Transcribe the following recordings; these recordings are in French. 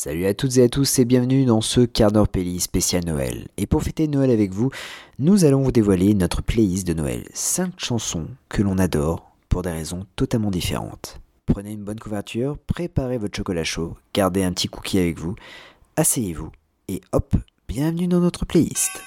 Salut à toutes et à tous et bienvenue dans ce quart d'heure spécial Noël. Et pour fêter Noël avec vous, nous allons vous dévoiler notre playlist de Noël. 5 chansons que l'on adore pour des raisons totalement différentes. Prenez une bonne couverture, préparez votre chocolat chaud, gardez un petit cookie avec vous, asseyez-vous et hop, bienvenue dans notre playlist.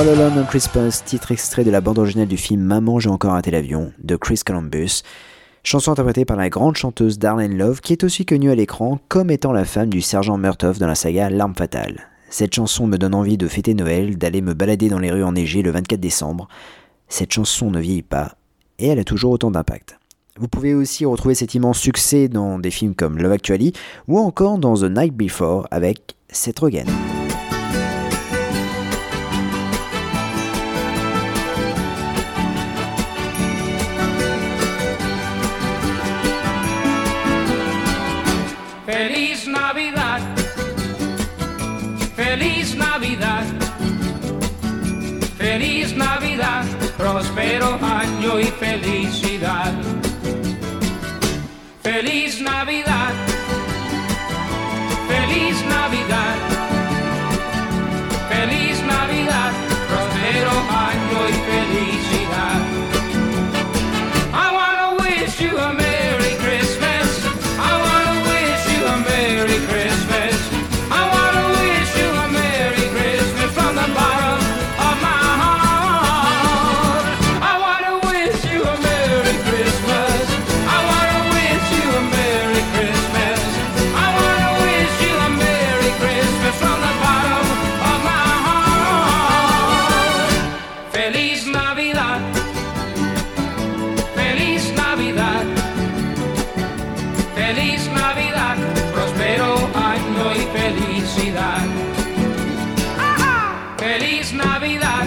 All Alone on Christmas, titre extrait de la bande originale du film Maman j'ai encore raté l'avion de Chris Columbus. Chanson interprétée par la grande chanteuse Darlene Love, qui est aussi connue à l'écran comme étant la femme du sergent Murtaugh dans la saga L'arme fatale. Cette chanson me donne envie de fêter Noël, d'aller me balader dans les rues enneigées le 24 décembre. Cette chanson ne vieillit pas, et elle a toujours autant d'impact. Vous pouvez aussi retrouver cet immense succès dans des films comme Love Actually ou encore dans The Night Before avec Seth Rogen. Año y felicidad. Feliz Navidad,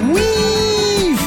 Oui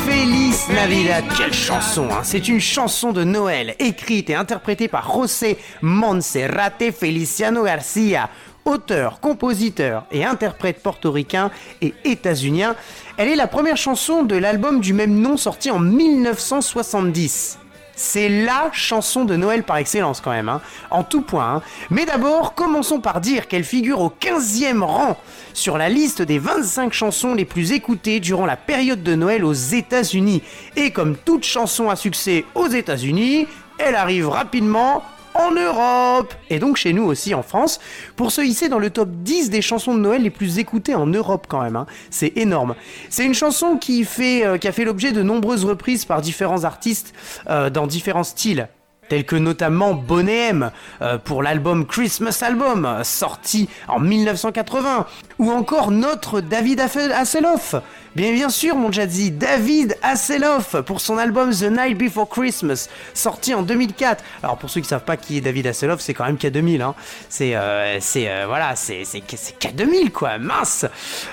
Feliz Navidad. Quelle chanson hein. C'est une chanson de Noël écrite et interprétée par José Monserrate Feliciano Garcia, auteur, compositeur et interprète portoricain et états-unien. Elle est la première chanson de l'album du même nom sorti en 1970. C'est la chanson de Noël par excellence quand même, hein, en tout point. hein. Mais d'abord, commençons par dire qu'elle figure au 15e rang sur la liste des 25 chansons les plus écoutées durant la période de Noël aux États-Unis. Et comme toute chanson à succès aux États-Unis, elle arrive rapidement en Europe et donc chez nous aussi en France pour se hisser dans le top 10 des chansons de Noël les plus écoutées en Europe quand même. hein. C'est énorme. C'est une chanson qui, fait, euh, a fait l'objet de nombreuses reprises par différents artistes euh, dans différents styles tels que notamment Bonnet M euh, pour l'album Christmas Album sorti en 1980 ou encore notre David Hassel- Hasselhoff Bien sûr, mon Jazzy, David Hasselhoff pour son album The Night Before Christmas, sorti en 2004. Alors pour ceux qui savent pas qui est David Hasselhoff, c'est quand même K2000. Hein. C'est euh, c'est euh, voilà, c'est c'est c'est K2000 quoi, mince.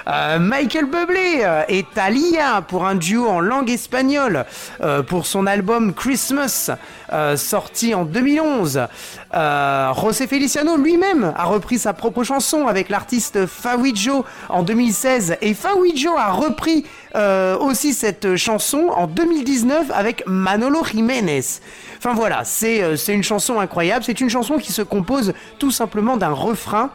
Euh, Michael Bublé euh, et Thalia pour un duo en langue espagnole pour son album Christmas, sorti en 2011. Euh, José Feliciano lui-même a repris sa propre chanson avec l'artiste Fawijo en 2016 et Fawijo a repris euh, aussi cette chanson en 2019 avec Manolo Jiménez. Enfin voilà, c'est euh, c'est une chanson incroyable, c'est une chanson qui se compose tout simplement d'un refrain.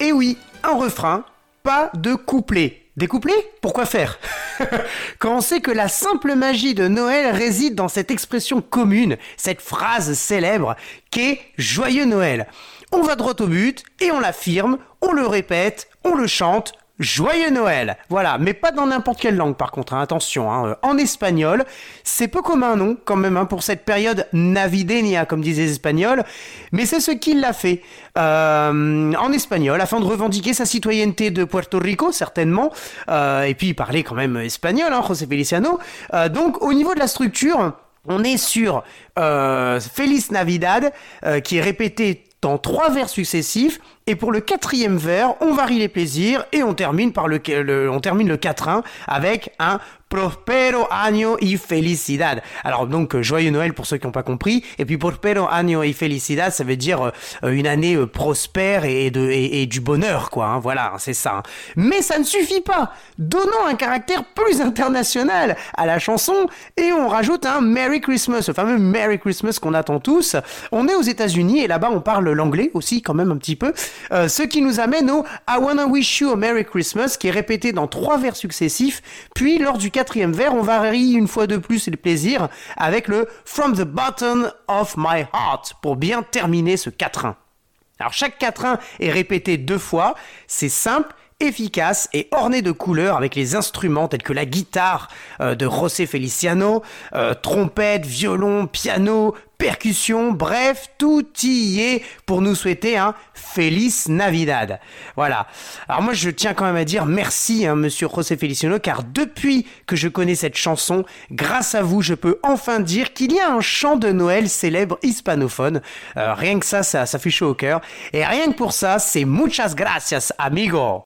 Et oui, un refrain, pas de couplet. Des couplets? Pourquoi faire? Quand on sait que la simple magie de Noël réside dans cette expression commune, cette phrase célèbre qu'est Joyeux Noël. On va droit au but et on l'affirme, on le répète, on le chante. Joyeux Noël Voilà, mais pas dans n'importe quelle langue par contre, hein, attention. hein, euh, En espagnol, c'est peu commun, non, quand même, hein, pour cette période navideña, comme disaient les Espagnols, mais c'est ce qu'il l'a fait euh, en espagnol, afin de revendiquer sa citoyenneté de Puerto Rico, certainement, euh, et puis il parlait quand même espagnol, hein, José Feliciano. Euh, donc, au niveau de la structure, on est sur euh, Feliz Navidad, euh, qui est répété dans trois vers successifs, et pour le quatrième vers, on varie les plaisirs et on termine par le, le- on termine le quatrain avec un Prospero año y felicidad. Alors donc euh, joyeux Noël pour ceux qui n'ont pas compris, et puis Prospero año y felicidad, ça veut dire euh, une année euh, prospère et, de, et, du bonheur, quoi. hein, voilà, c'est ça. hein. Mais ça ne suffit pas. Donnons un caractère plus international à la chanson et on rajoute un Merry Christmas, le fameux Merry Christmas qu'on attend tous. On est aux États-Unis et là-bas on parle l'anglais aussi quand même un petit peu, Euh, ce qui nous amène au I Wanna Wish You a Merry Christmas qui est répété dans trois vers successifs. Puis lors du quatrième vers, on varie une fois de plus le plaisir avec le From the bottom of my heart pour bien terminer ce quatrain. Alors chaque quatrain est répété deux fois, c'est simple, efficace et orné de couleurs avec les instruments tels que la guitare euh, de José Feliciano, euh, trompette, violon, piano, percussion, bref, tout y est pour nous souhaiter un Feliz Navidad. Voilà. Alors moi je tiens quand même à dire merci hein, monsieur José Feliciano car depuis que je connais cette chanson, grâce à vous je peux enfin dire qu'il y a un chant de Noël célèbre hispanophone. Euh, rien que ça, ça, ça fait chaud au cœur. Et rien que pour ça, c'est muchas gracias amigo.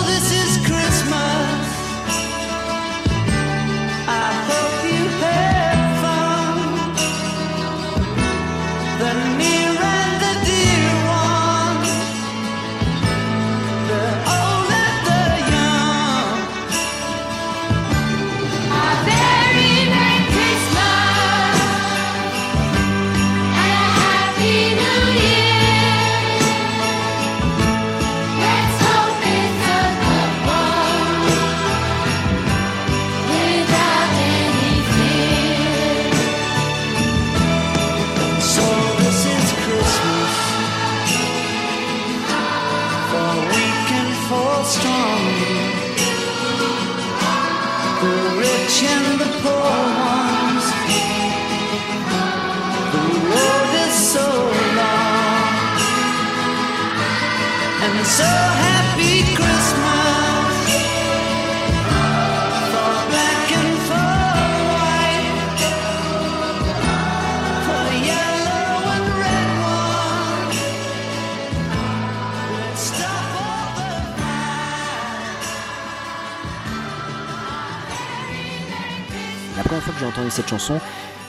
cette chanson,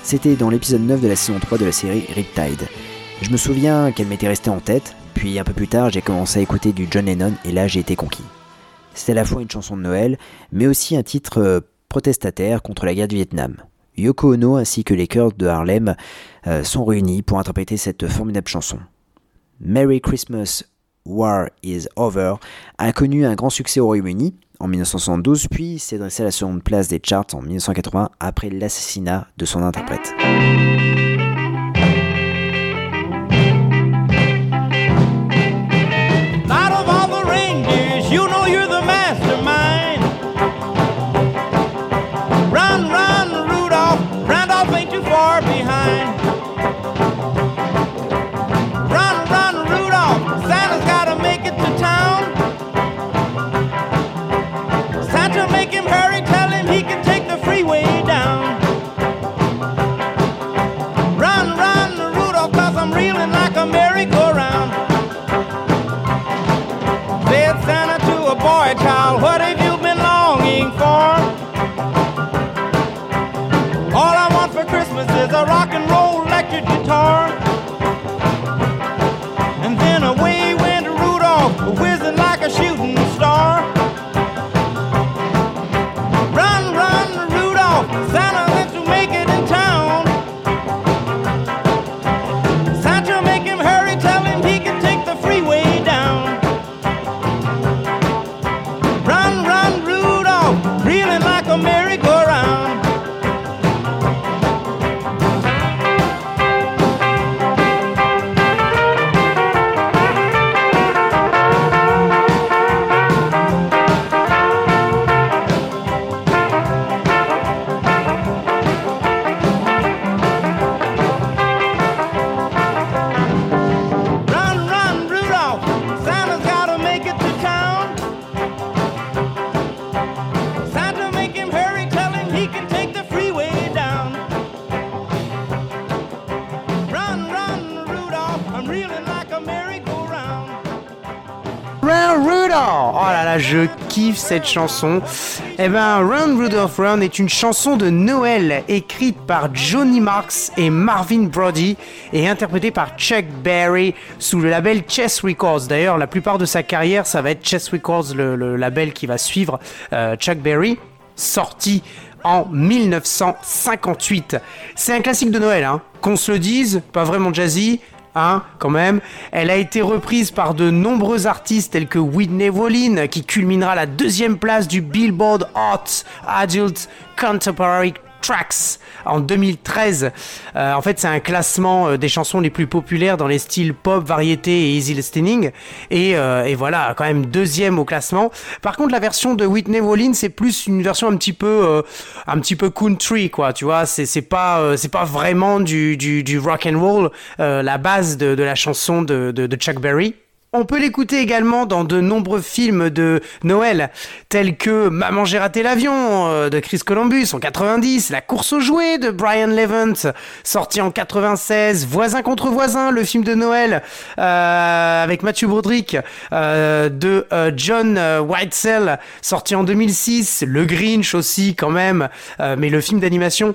c'était dans l'épisode 9 de la saison 3 de la série Riptide. Je me souviens qu'elle m'était restée en tête, puis un peu plus tard j'ai commencé à écouter du John Lennon et là j'ai été conquis. C'était à la fois une chanson de Noël, mais aussi un titre euh, protestataire contre la guerre du Vietnam. Yoko Ono ainsi que les chœurs de Harlem euh, sont réunis pour interpréter cette formidable chanson. Merry Christmas, War is Over a connu un grand succès au Royaume-Uni en 1972, puis s'est dressé à la seconde place des charts en 1980 après l'assassinat de son interprète. Cette chanson. Eh ben, Run Rudolph Run est une chanson de Noël écrite par Johnny Marks et Marvin Brody et interprétée par Chuck Berry sous le label Chess Records. D'ailleurs, la plupart de sa carrière, ça va être Chess Records, le, le label qui va suivre euh, Chuck Berry, sorti en 1958. C'est un classique de Noël, hein. Qu'on se le dise, pas vraiment jazzy, hein, quand même. Elle a été reprise par de nombreux artistes tels que Whitney Wolin, qui culminera la deuxième place du Billboard Hot Adult Contemporary Tracks en 2013. Euh, en fait, c'est un classement euh, des chansons les plus populaires dans les styles pop, variété et easy listening. Et, euh, et voilà, quand même deuxième au classement. Par contre, la version de Whitney Wolin, c'est plus une version un petit peu, euh, un petit peu country, quoi. Tu vois, c'est c'est pas, euh, c'est pas vraiment du, du, du rock and roll. euh, la base de, de la chanson de, de, de Chuck Berry. On peut l'écouter également dans de nombreux films de Noël, tels que Maman j'ai raté l'avion euh, de Chris Columbus en 90, La course aux jouets de Brian Levant sorti en 96, Voisin contre voisin, le film de Noël euh, avec Matthew Broderick euh, de euh, John Whitesell sorti en 2006, Le Grinch aussi quand même, mais le film d'animation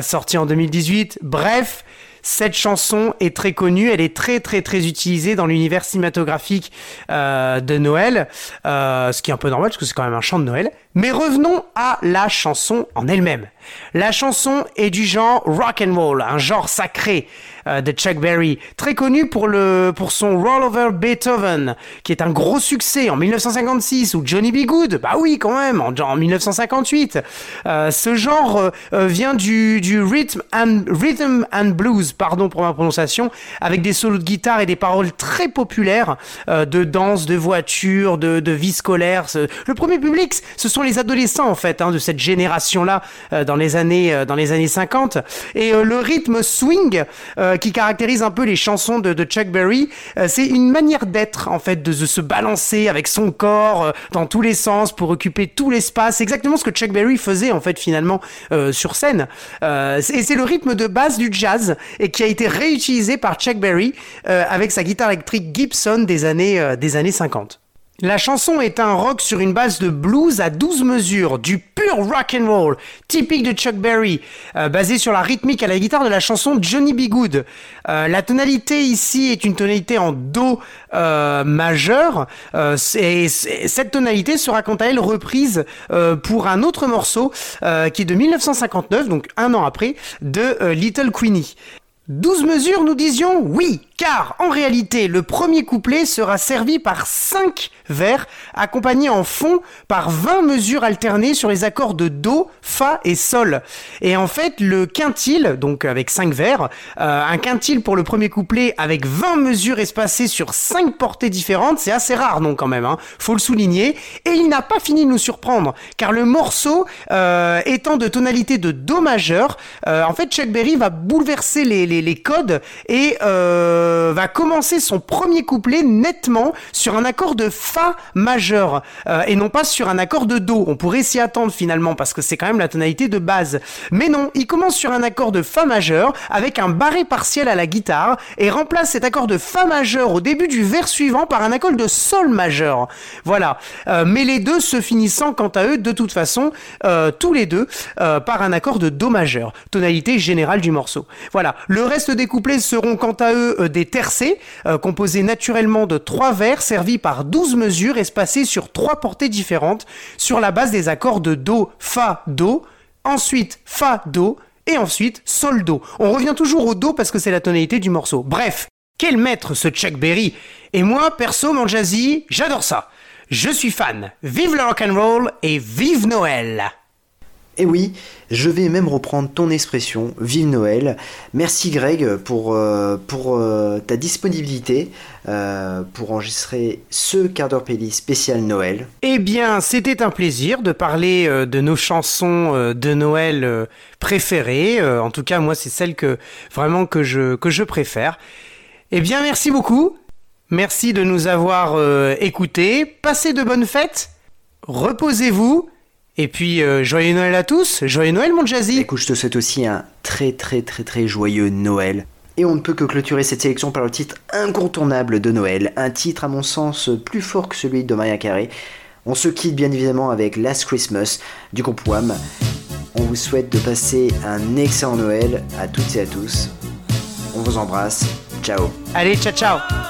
sorti en 2018. Bref. Cette chanson est très connue, elle est très très très utilisée dans l'univers cinématographique euh, de Noël, euh, ce qui est un peu normal parce que c'est quand même un chant de Noël. Mais revenons à la chanson en elle-même. La chanson est du genre rock and roll, un genre sacré euh, de Chuck Berry, très connu pour le son Roll Over Beethoven, qui est un gros succès en 1956 ou Johnny B. Good, bah oui quand même en, en 1958. Euh, ce genre euh, vient du rhythm and blues, pardon pour ma prononciation, avec des solos de guitare et des paroles très populaires de danse, de voiture, de, vie scolaire. Le premier public, ce sont les adolescents en fait hein, de cette génération-là dans les années euh, dans les années 50. Et euh, le rythme swing euh, qui caractérise un peu les chansons de, de Chuck Berry, c'est une manière d'être en fait, de, se- balancer avec son corps dans tous les sens pour occuper tout l'espace. Exactement ce que Chuck Berry faisait en fait finalement sur scène. Et c'est le rythme de base du jazz et qui a été réutilisé par Chuck Berry avec sa guitare électrique Gibson des années des années 50. La chanson est un rock sur une base de blues à 12 mesures, du pur rock and roll, typique de Chuck Berry, euh, basé sur la rythmique à la guitare de la chanson Johnny B. Good. Euh, la tonalité ici est une tonalité en do euh, majeur, et cette tonalité sera quant à elle reprise pour un autre morceau qui est de 1959, donc un an après, de Little Queenie. 12 mesures, nous disions oui, car en réalité, le premier couplet sera servi par 5 vers, accompagnés en fond par 20 mesures alternées sur les accords de Do, Fa et Sol. Et en fait, le quintil, donc avec 5 vers, euh, un quintil pour le premier couplet avec 20 mesures espacées sur 5 portées différentes, c'est assez rare non quand même, hein, faut le souligner. Et il n'a pas fini de nous surprendre, car le morceau euh, étant de tonalité de Do majeur, euh, en fait Chuck Berry va bouleverser les, codes et va commencer son premier couplet nettement sur un accord de Fa majeur euh, et non pas sur un accord de Do. On pourrait s'y attendre finalement parce que c'est quand même la tonalité de base. Mais non, il commence sur un accord de Fa majeur avec un barré partiel à la guitare et remplace cet accord de Fa majeur au début du vers suivant par un accord de Sol majeur. Voilà. Euh, mais les deux se finissant quant à eux de toute façon euh, tous les deux euh, par un accord de Do majeur, tonalité générale du morceau. Voilà. Le reste des couplets seront quant à eux euh, des tercets euh, composés naturellement de trois vers servis par 12 mesures espacées sur trois portées différentes sur la base des accords de Do, Fa, Do, ensuite Fa, Do et ensuite Sol, Do. On revient toujours au Do parce que c'est la tonalité du morceau. Bref, quel maître ce Chuck Berry? Et moi, perso, mon jazzy, j'adore ça. Je suis fan. Vive le rock'n'roll et vive Noël Et oui, je vais même reprendre ton expression, vive Noël. Merci Greg pour, euh, euh, ta disponibilité euh, pour enregistrer ce quart d'heure playlist spécial Noël. Eh bien, c'était un plaisir de parler de nos chansons de Noël préférées. En tout cas, moi, c'est celle que vraiment que je que je préfère. Eh bien, merci beaucoup. Merci de nous avoir écoutés. Passez de bonnes fêtes. Reposez-vous. Et puis, euh, joyeux Noël à tous. Joyeux Noël, mon Jazzy. Écoute, je te souhaite aussi un très très très très joyeux Noël. Et on ne peut que clôturer cette sélection par le titre incontournable de Noël, un titre à mon sens plus fort que celui de Maria Carey. On se quitte bien évidemment avec Last Christmas du groupe Wham. On vous souhaite de passer un excellent Noël à toutes et à tous. On vous embrasse. Ciao. Allez, ciao ciao